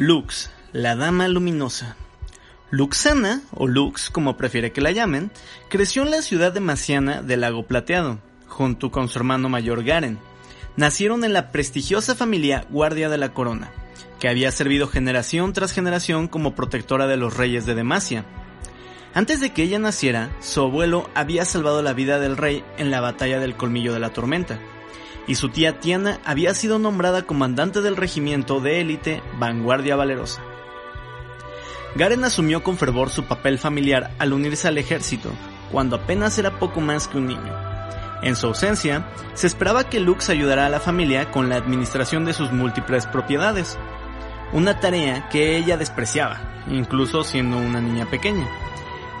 Lux, la dama luminosa. Luxana, o Lux como prefiere que la llamen, creció en la ciudad de Maciana del Lago Plateado, junto con su hermano mayor Garen. Nacieron en la prestigiosa familia Guardia de la Corona, que había servido generación tras generación como protectora de los reyes de Demacia. Antes de que ella naciera, su abuelo había salvado la vida del rey en la batalla del Colmillo de la Tormenta, y su tía Tiana había sido nombrada comandante del regimiento de élite Vanguardia Valerosa. Garen asumió con fervor su papel familiar al unirse al ejército, cuando apenas era poco más que un niño. En su ausencia, se esperaba que Lux ayudara a la familia con la administración de sus múltiples propiedades, una tarea que ella despreciaba, incluso siendo una niña pequeña.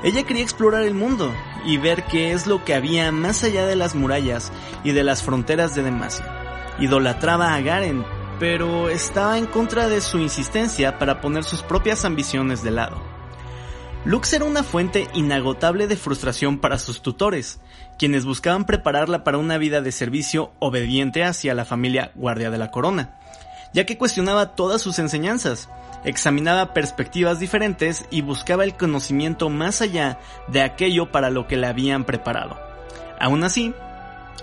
Ella quería explorar el mundo y ver qué es lo que había más allá de las murallas y de las fronteras de Demacia. Idolatraba a Garen, pero estaba en contra de su insistencia para poner sus propias ambiciones de lado. Lux era una fuente inagotable de frustración para sus tutores, quienes buscaban prepararla para una vida de servicio obediente hacia la familia Guardia de la Corona, ya que cuestionaba todas sus enseñanzas, examinaba perspectivas diferentes y buscaba el conocimiento más allá de aquello para lo que la habían preparado. Aún así,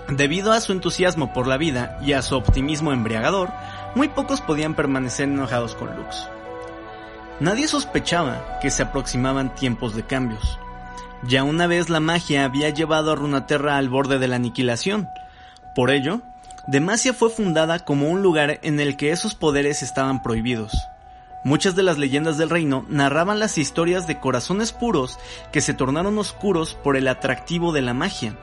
debido a su entusiasmo por la vida y a su optimismo embriagador, muy pocos podían permanecer enojados con Lux. Nadie sospechaba que se aproximaban tiempos de cambios. Ya una vez la magia había llevado a Runaterra al borde de la aniquilación. Por ello, Demacia fue fundada como un lugar en el que esos poderes estaban prohibidos. Muchas de las leyendas del reino narraban las historias de corazones puros que se tornaron oscuros por el atractivo de la magia.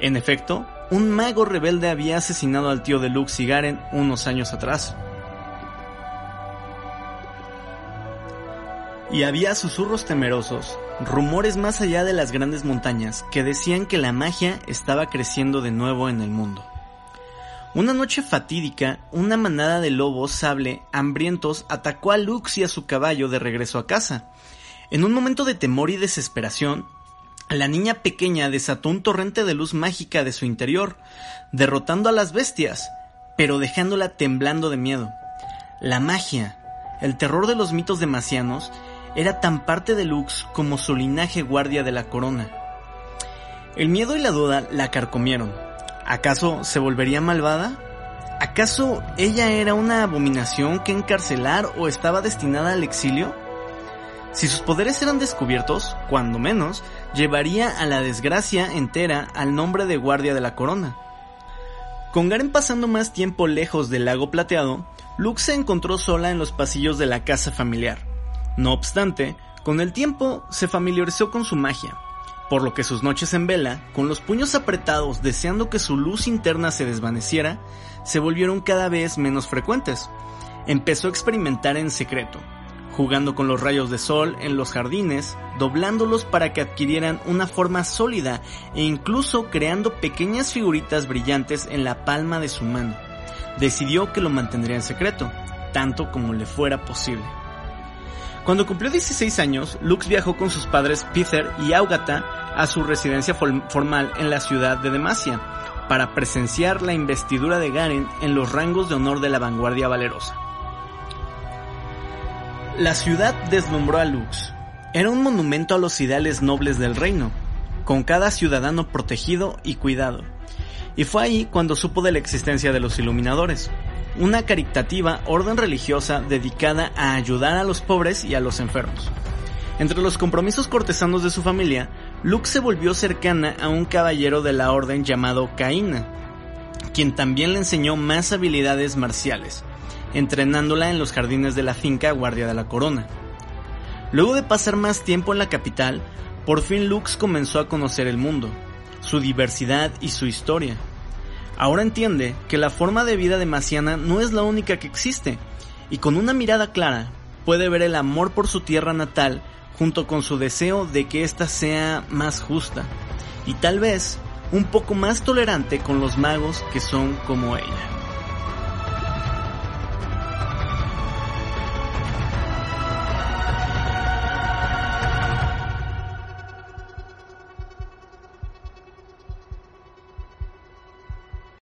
En efecto, un mago rebelde había asesinado al tío de Lux y Garen unos años atrás. Y había susurros temerosos, rumores más allá de las grandes montañas, que decían que la magia estaba creciendo de nuevo en el mundo. Una noche fatídica, una manada de lobos sable hambrientos atacó a Lux y a su caballo de regreso a casa. En un momento de temor y desesperación, la niña pequeña desató un torrente de luz mágica de su interior, derrotando a las bestias, pero dejándola temblando de miedo. La magia, el terror de los mitos demasianos, era tan parte de Lux como su linaje guardia de la corona. El miedo y la duda la carcomieron ¿Acaso se volvería malvada? ¿Acaso ella era una abominación que encarcelar o estaba destinada al exilio? Si sus poderes eran descubiertos, cuando menos, llevaría a la desgracia entera al nombre de guardia de la corona. Con Garen pasando más tiempo lejos del lago plateado, Lux se encontró sola en los pasillos de la casa familiar. No obstante, con el tiempo se familiarizó con su magia, por lo que sus noches en vela, con los puños apretados deseando que su luz interna se desvaneciera, se volvieron cada vez menos frecuentes. Empezó a experimentar en secreto, jugando con los rayos de sol en los jardines, doblándolos para que adquirieran una forma sólida e incluso creando pequeñas figuritas brillantes en la palma de su mano. Decidió que lo mantendría en secreto, tanto como le fuera posible. Cuando cumplió 16 años, Lux viajó con sus padres Peter y Augata a su residencia formal en la ciudad de Demacia para presenciar la investidura de Garen en los rangos de honor de la vanguardia valerosa. La ciudad deslumbró a Lux. Era un monumento a los ideales nobles del reino, con cada ciudadano protegido y cuidado. Y fue ahí cuando supo de la existencia de los iluminadores, una caritativa orden religiosa dedicada a ayudar a los pobres y a los enfermos. Entre los compromisos cortesanos de su familia, Lux se volvió cercana a un caballero de la orden llamado Caína, quien también le enseñó más habilidades marciales, entrenándola en los jardines de la finca Guardia de la Corona. Luego de pasar más tiempo en la capital, por fin Lux comenzó a conocer el mundo, su diversidad y su historia. Ahora entiende que la forma de vida de Maciana no es la única que existe, y con una mirada clara puede ver el amor por su tierra natal junto con su deseo de que ésta sea más justa y tal vez un poco más tolerante con los magos que son como ella.